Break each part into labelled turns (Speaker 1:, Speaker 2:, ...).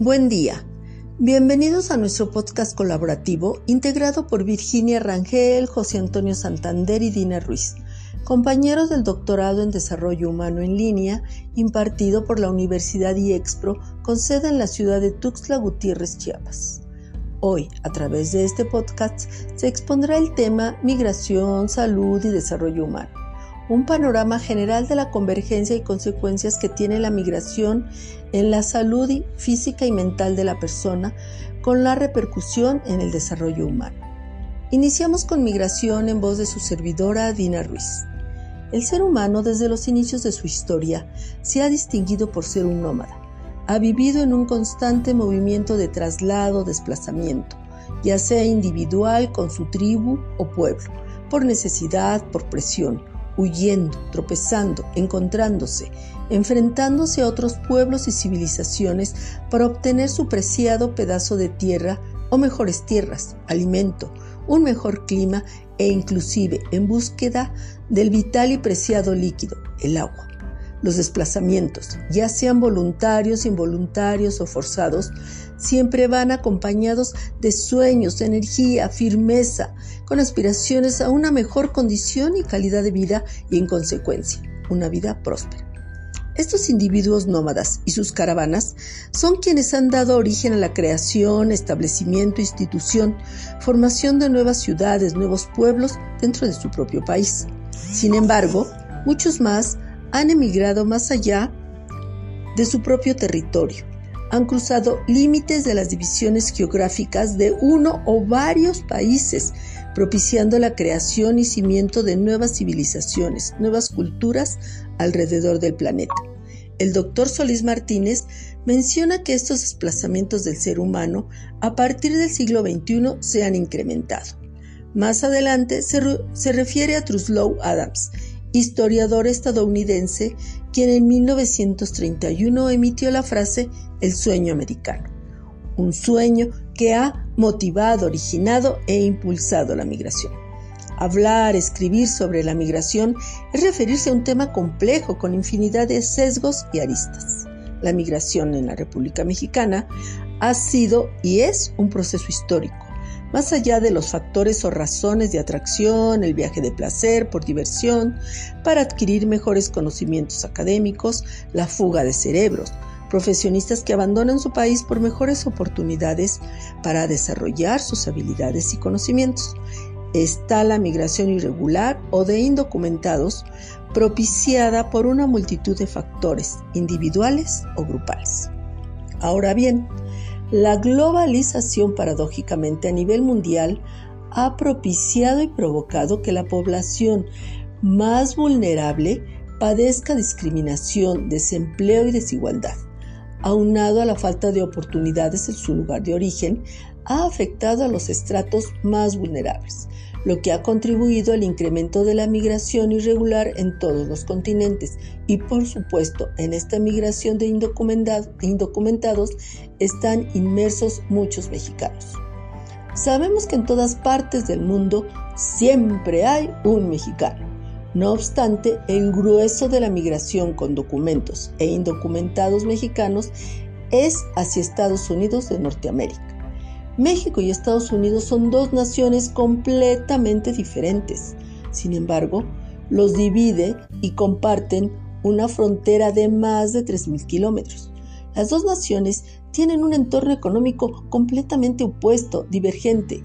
Speaker 1: Buen día. Bienvenidos a nuestro podcast colaborativo integrado por Virginia Rangel, José Antonio Santander y Dina Ruiz, compañeros del doctorado en Desarrollo Humano en línea impartido por la Universidad IEXPRO con sede en la ciudad de Tuxtla Gutiérrez, Chiapas. Hoy, a través de este podcast, se expondrá el tema Migración, Salud y Desarrollo Humano un panorama general de la convergencia y consecuencias que tiene la migración en la salud física y mental de la persona con la repercusión en el desarrollo humano. Iniciamos con migración en voz de su servidora Dina Ruiz. El ser humano desde los inicios de su historia se ha distinguido por ser un nómada. Ha vivido en un constante movimiento de traslado, desplazamiento, ya sea individual con su tribu o pueblo, por necesidad, por presión, huyendo, tropezando, encontrándose, enfrentándose a otros pueblos y civilizaciones para obtener su preciado pedazo de tierra o mejores tierras, alimento, un mejor clima e inclusive en búsqueda del vital y preciado líquido, el agua. Los desplazamientos, ya sean voluntarios, involuntarios o forzados, siempre van acompañados de sueños, energía, firmeza, con aspiraciones a una mejor condición y calidad de vida y en consecuencia, una vida próspera. Estos individuos nómadas y sus caravanas son quienes han dado origen a la creación, establecimiento, institución, formación de nuevas ciudades, nuevos pueblos dentro de su propio país. Sin embargo, muchos más han emigrado más allá de su propio territorio. Han cruzado límites de las divisiones geográficas de uno o varios países, propiciando la creación y cimiento de nuevas civilizaciones, nuevas culturas alrededor del planeta. El doctor Solís Martínez menciona que estos desplazamientos del ser humano a partir del siglo XXI se han incrementado. Más adelante se, se refiere a Truslow Adams historiador estadounidense, quien en 1931 emitió la frase el sueño americano, un sueño que ha motivado, originado e impulsado la migración. Hablar, escribir sobre la migración es referirse a un tema complejo con infinidad de sesgos y aristas. La migración en la República Mexicana ha sido y es un proceso histórico más allá de los factores o razones de atracción, el viaje de placer por diversión, para adquirir mejores conocimientos académicos, la fuga de cerebros, profesionistas que abandonan su país por mejores oportunidades para desarrollar sus habilidades y conocimientos. Está la migración irregular o de indocumentados propiciada por una multitud de factores individuales o grupales. Ahora bien, la globalización paradójicamente a nivel mundial ha propiciado y provocado que la población más vulnerable padezca discriminación, desempleo y desigualdad. Aunado a la falta de oportunidades en su lugar de origen, ha afectado a los estratos más vulnerables, lo que ha contribuido al incremento de la migración irregular en todos los continentes y por supuesto en esta migración de indocumentados están inmersos muchos mexicanos. Sabemos que en todas partes del mundo siempre hay un mexicano. No obstante, el grueso de la migración con documentos e indocumentados mexicanos es hacia Estados Unidos de Norteamérica. México y Estados Unidos son dos naciones completamente diferentes. Sin embargo, los divide y comparten una frontera de más de 3.000 kilómetros. Las dos naciones tienen un entorno económico completamente opuesto, divergente.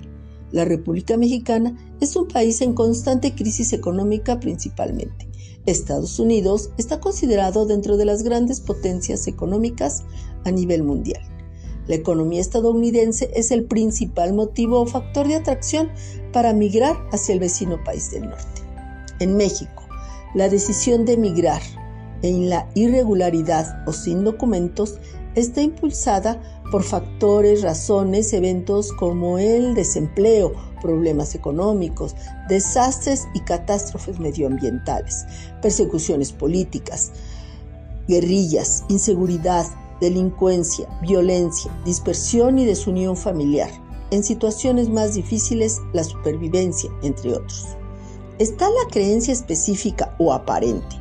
Speaker 1: La República Mexicana es un país en constante crisis económica principalmente. Estados Unidos está considerado dentro de las grandes potencias económicas a nivel mundial. La economía estadounidense es el principal motivo o factor de atracción para migrar hacia el vecino país del norte. En México, la decisión de migrar en la irregularidad o sin documentos está impulsada por factores, razones, eventos como el desempleo, problemas económicos, desastres y catástrofes medioambientales, persecuciones políticas, guerrillas, inseguridad, delincuencia, violencia, dispersión y desunión familiar. En situaciones más difíciles, la supervivencia, entre otros. Está la creencia específica o aparente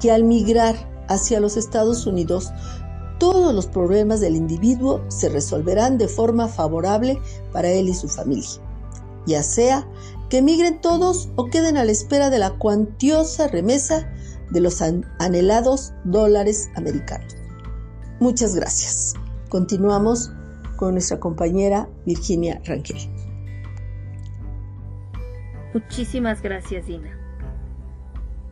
Speaker 1: que al migrar hacia los Estados Unidos, todos los problemas del individuo se resolverán de forma favorable para él y su familia, ya sea que migren todos o queden a la espera de la cuantiosa remesa de los anhelados dólares americanos. Muchas gracias. Continuamos con nuestra compañera Virginia Rangel.
Speaker 2: Muchísimas gracias, Dina.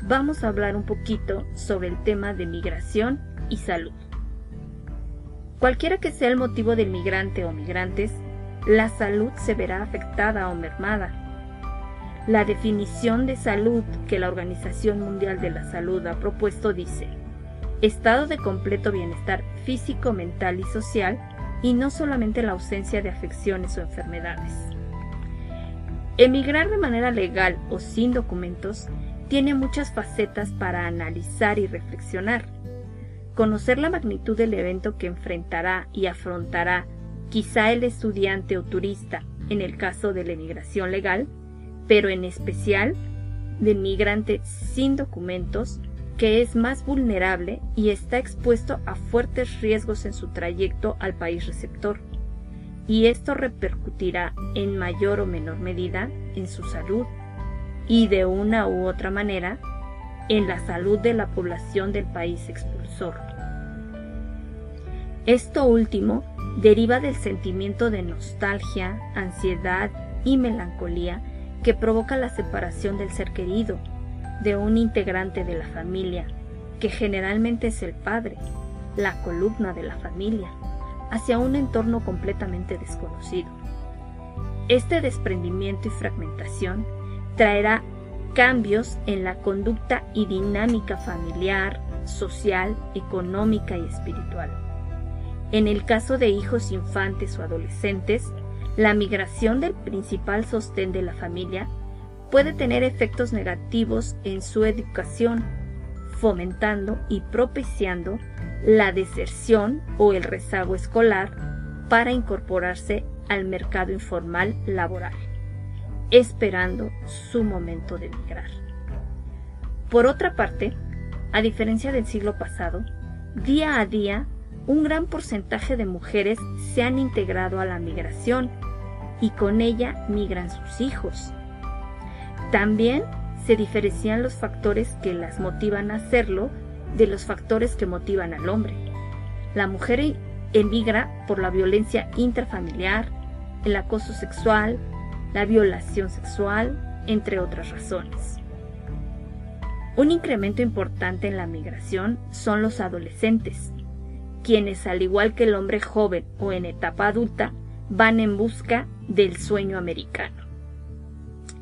Speaker 2: Vamos a hablar un poquito sobre el tema de migración y salud. Cualquiera que sea el motivo del migrante o migrantes, la salud se verá afectada o mermada la definición de salud que la Organización Mundial de la Salud ha propuesto dice, estado de completo bienestar físico, mental y social, y no solamente la ausencia de afecciones o enfermedades. Emigrar de manera legal o sin documentos tiene muchas facetas para analizar y reflexionar. Conocer la magnitud del evento que enfrentará y afrontará quizá el estudiante o turista en el caso de la emigración legal pero en especial del migrante sin documentos que es más vulnerable y está expuesto a fuertes riesgos en su trayecto al país receptor. Y esto repercutirá en mayor o menor medida en su salud y de una u otra manera en la salud de la población del país expulsor. Esto último deriva del sentimiento de nostalgia, ansiedad y melancolía que provoca la separación del ser querido, de un integrante de la familia, que generalmente es el padre, la columna de la familia, hacia un entorno completamente desconocido. Este desprendimiento y fragmentación traerá cambios en la conducta y dinámica familiar, social, económica y espiritual. En el caso de hijos infantes o adolescentes, la migración del principal sostén de la familia puede tener efectos negativos en su educación, fomentando y propiciando la deserción o el rezago escolar para incorporarse al mercado informal laboral, esperando su momento de migrar. Por otra parte, a diferencia del siglo pasado, día a día un gran porcentaje de mujeres se han integrado a la migración y con ella migran sus hijos. También se diferencian los factores que las motivan a hacerlo de los factores que motivan al hombre. La mujer emigra por la violencia intrafamiliar, el acoso sexual, la violación sexual, entre otras razones. Un incremento importante en la migración son los adolescentes, quienes al igual que el hombre joven o en etapa adulta, van en busca del sueño americano.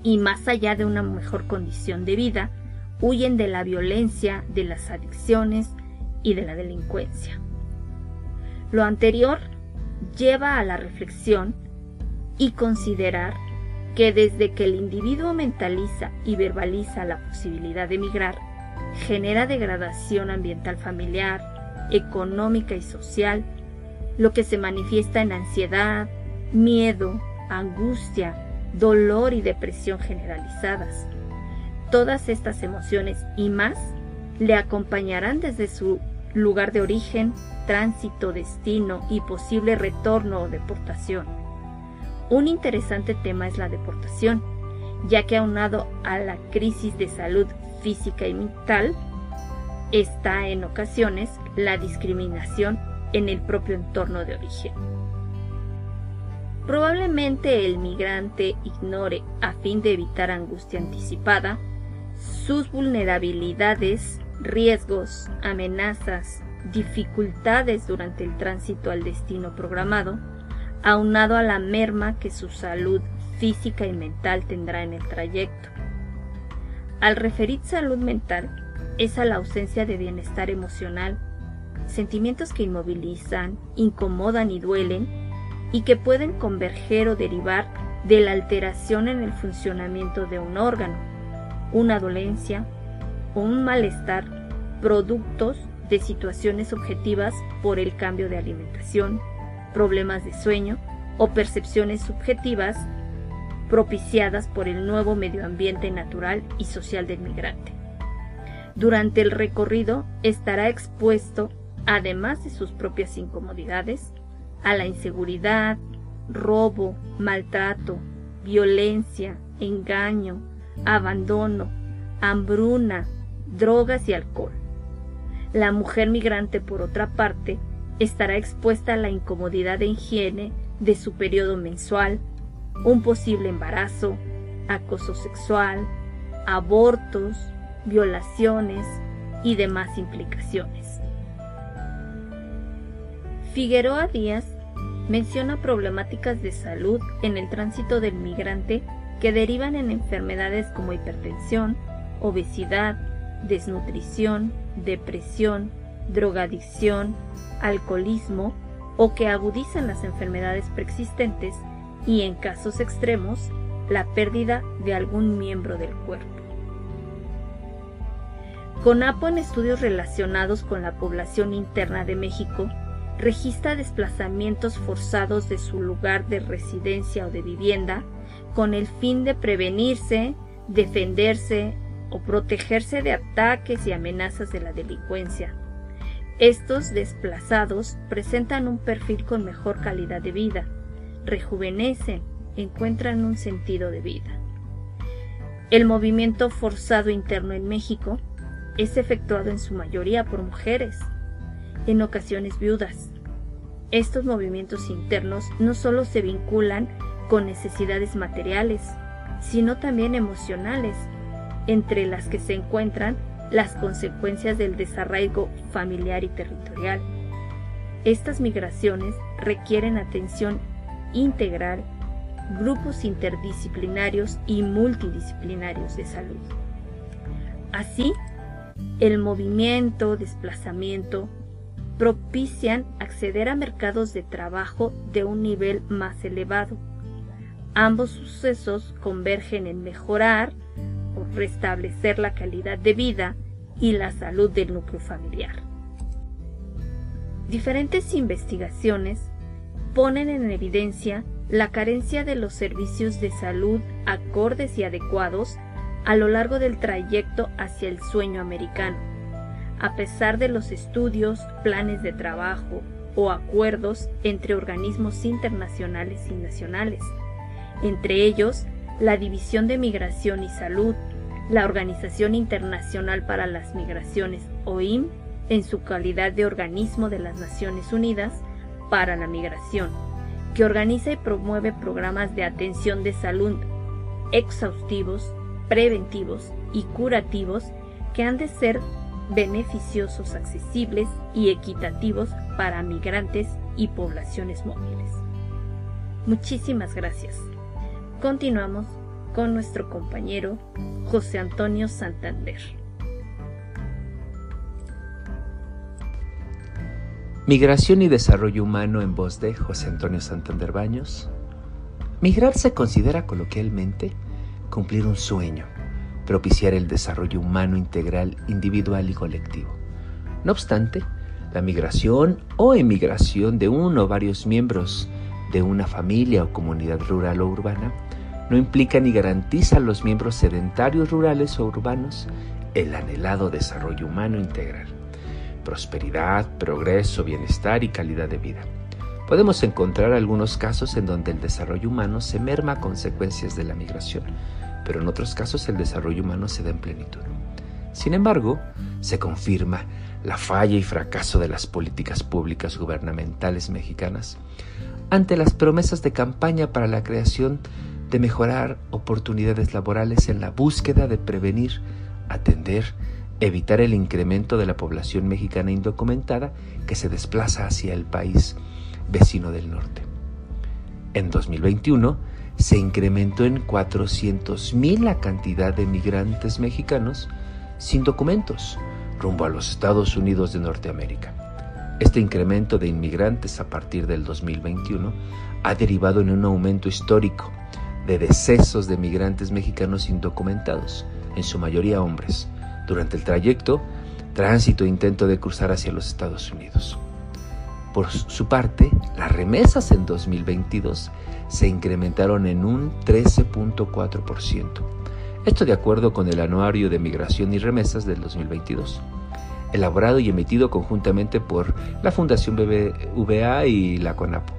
Speaker 2: Y más allá de una mejor condición de vida, huyen de la violencia, de las adicciones y de la delincuencia. Lo anterior lleva a la reflexión y considerar que desde que el individuo mentaliza y verbaliza la posibilidad de emigrar, genera degradación ambiental familiar, económica y social, lo que se manifiesta en ansiedad, miedo, angustia, dolor y depresión generalizadas. Todas estas emociones y más le acompañarán desde su lugar de origen, tránsito, destino y posible retorno o deportación. Un interesante tema es la deportación, ya que aunado a la crisis de salud física y mental, está en ocasiones la discriminación en el propio entorno de origen. Probablemente el migrante ignore, a fin de evitar angustia anticipada, sus vulnerabilidades, riesgos, amenazas, dificultades durante el tránsito al destino programado, aunado a la merma que su salud física y mental tendrá en el trayecto. Al referir salud mental, es a la ausencia de bienestar emocional, sentimientos que inmovilizan, incomodan y duelen, y que pueden converger o derivar de la alteración en el funcionamiento de un órgano, una dolencia o un malestar productos de situaciones objetivas por el cambio de alimentación, problemas de sueño o percepciones subjetivas propiciadas por el nuevo medio ambiente natural y social del migrante. Durante el recorrido estará expuesto, además de sus propias incomodidades, a la inseguridad, robo, maltrato, violencia, engaño, abandono, hambruna, drogas y alcohol. La mujer migrante, por otra parte, estará expuesta a la incomodidad de higiene de su periodo mensual, un posible embarazo, acoso sexual, abortos, violaciones y demás implicaciones. Figueroa Díaz menciona problemáticas de salud en el tránsito del migrante que derivan en enfermedades como hipertensión, obesidad, desnutrición, depresión, drogadicción, alcoholismo o que agudizan las enfermedades preexistentes y en casos extremos la pérdida de algún miembro del cuerpo. CONAPO en estudios relacionados con la población interna de México registra desplazamientos forzados de su lugar de residencia o de vivienda con el fin de prevenirse, defenderse o protegerse de ataques y amenazas de la delincuencia. Estos desplazados presentan un perfil con mejor calidad de vida, rejuvenecen, encuentran un sentido de vida. El movimiento forzado interno en México es efectuado en su mayoría por mujeres, en ocasiones viudas. Estos movimientos internos no solo se vinculan con necesidades materiales, sino también emocionales, entre las que se encuentran las consecuencias del desarraigo familiar y territorial. Estas migraciones requieren atención integral, grupos interdisciplinarios y multidisciplinarios de salud. Así, el movimiento, desplazamiento, propician acceder a mercados de trabajo de un nivel más elevado. Ambos sucesos convergen en mejorar o restablecer la calidad de vida y la salud del núcleo familiar. Diferentes investigaciones ponen en evidencia la carencia de los servicios de salud acordes y adecuados a lo largo del trayecto hacia el sueño americano a pesar de los estudios, planes de trabajo o acuerdos entre organismos internacionales y nacionales, entre ellos la División de Migración y Salud, la Organización Internacional para las Migraciones OIM, en su calidad de organismo de las Naciones Unidas para la Migración, que organiza y promueve programas de atención de salud exhaustivos, preventivos y curativos que han de ser beneficiosos, accesibles y equitativos para migrantes y poblaciones móviles. Muchísimas gracias. Continuamos con nuestro compañero José Antonio Santander.
Speaker 3: Migración y desarrollo humano en voz de José Antonio Santander Baños. Migrar se considera coloquialmente cumplir un sueño, propiciar el desarrollo humano integral, individual y colectivo. No obstante, la migración o emigración de uno o varios miembros de una familia o comunidad rural o urbana no implica ni garantiza a los miembros sedentarios rurales o urbanos el anhelado desarrollo humano integral, prosperidad, progreso, bienestar y calidad de vida. Podemos encontrar algunos casos en donde el desarrollo humano se merma a consecuencias de la migración, pero en otros casos el desarrollo humano se da en plenitud. Sin embargo, se confirma la falla y fracaso de las políticas públicas gubernamentales mexicanas ante las promesas de campaña para la creación de mejorar oportunidades laborales en la búsqueda de prevenir, atender, evitar el incremento de la población mexicana indocumentada que se desplaza hacia el país vecino del norte. En 2021, se incrementó en 400.000 la cantidad de migrantes mexicanos sin documentos rumbo a los Estados Unidos de Norteamérica. Este incremento de inmigrantes a partir del 2021 ha derivado en un aumento histórico de decesos de migrantes mexicanos indocumentados, en su mayoría hombres, durante el trayecto, tránsito e intento de cruzar hacia los Estados Unidos. Por su parte, las remesas en 2022 se incrementaron en un 13.4%, Esto de acuerdo con el Anuario de Migración y Remesas del 2022, elaborado y emitido conjuntamente por la Fundación BBVA y la CONAPO.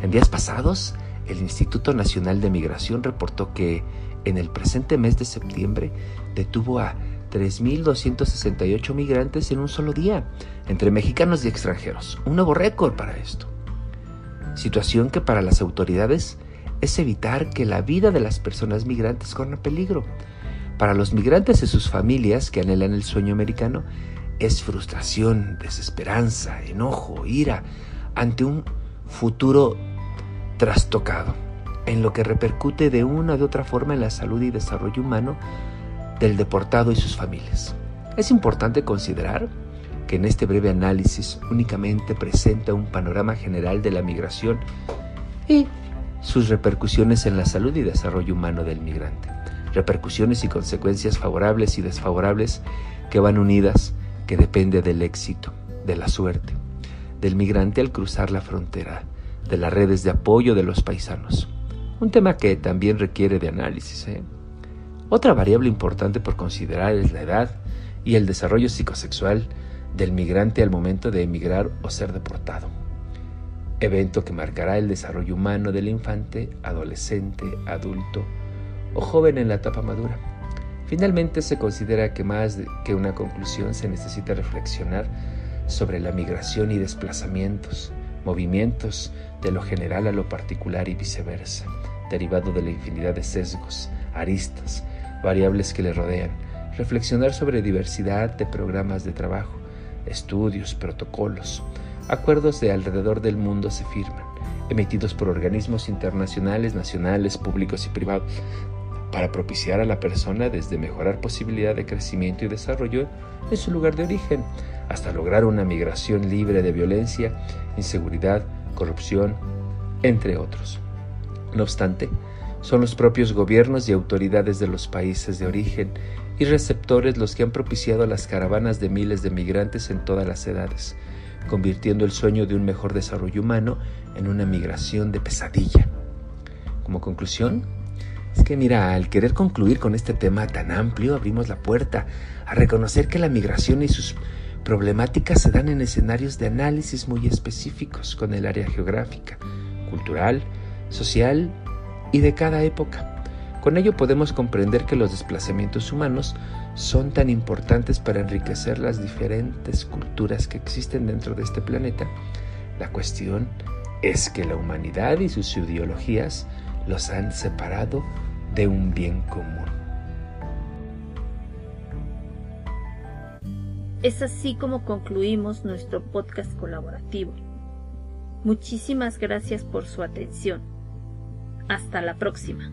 Speaker 3: En días pasados, el Instituto Nacional de Migración reportó que en el presente mes de septiembre detuvo a 3.268 migrantes en un solo día, entre mexicanos y extranjeros. Un nuevo récord para esto. Situación que para las autoridades es evitar que la vida de las personas migrantes corra peligro. Para los migrantes y sus familias que anhelan el sueño americano, es frustración, desesperanza, enojo, ira ante un futuro trastocado, en lo que repercute de una u otra forma en la salud y desarrollo humano del deportado y sus familias. Es importante considerar que en este breve análisis únicamente presenta un panorama general de la migración y sus repercusiones en la salud y desarrollo humano del migrante, repercusiones y consecuencias favorables y desfavorables que van unidas, que depende del éxito, de la suerte, del migrante al cruzar la frontera, de las redes de apoyo de los paisanos. Un tema que también requiere de análisis. ¿eh? Otra variable importante por considerar es la edad y el desarrollo psicosexual del migrante al momento de emigrar o ser deportado evento que marcará el desarrollo humano del infante, adolescente, adulto o joven en la etapa madura. Finalmente se considera que más que una conclusión se necesita reflexionar sobre la migración y desplazamientos, movimientos de lo general a lo particular y viceversa, derivado de la infinidad de sesgos, aristas, variables que le rodean, reflexionar sobre diversidad de programas de trabajo, estudios, protocolos, Acuerdos de alrededor del mundo se firman, emitidos por organismos internacionales, nacionales, públicos y privados, para propiciar a la persona desde mejorar posibilidad de crecimiento y desarrollo en su lugar de origen, hasta lograr una migración libre de violencia, inseguridad, corrupción, entre otros. No obstante, son los propios gobiernos y autoridades de los países de origen y receptores los que han propiciado las caravanas de miles de migrantes en todas las edades, convirtiendo el sueño de un mejor desarrollo humano en una migración de pesadilla. Como conclusión, es que mira, al querer concluir con este tema tan amplio, abrimos la puerta a reconocer que la migración y sus problemáticas se dan en escenarios de análisis muy específicos con el área geográfica, cultural, social y de cada época. Con ello podemos comprender que los desplazamientos humanos son tan importantes para enriquecer las diferentes culturas que existen dentro de este planeta. La cuestión es que la humanidad y sus ideologías los han separado de un bien común.
Speaker 2: Es así como concluimos nuestro podcast colaborativo. Muchísimas gracias por su atención. Hasta la próxima.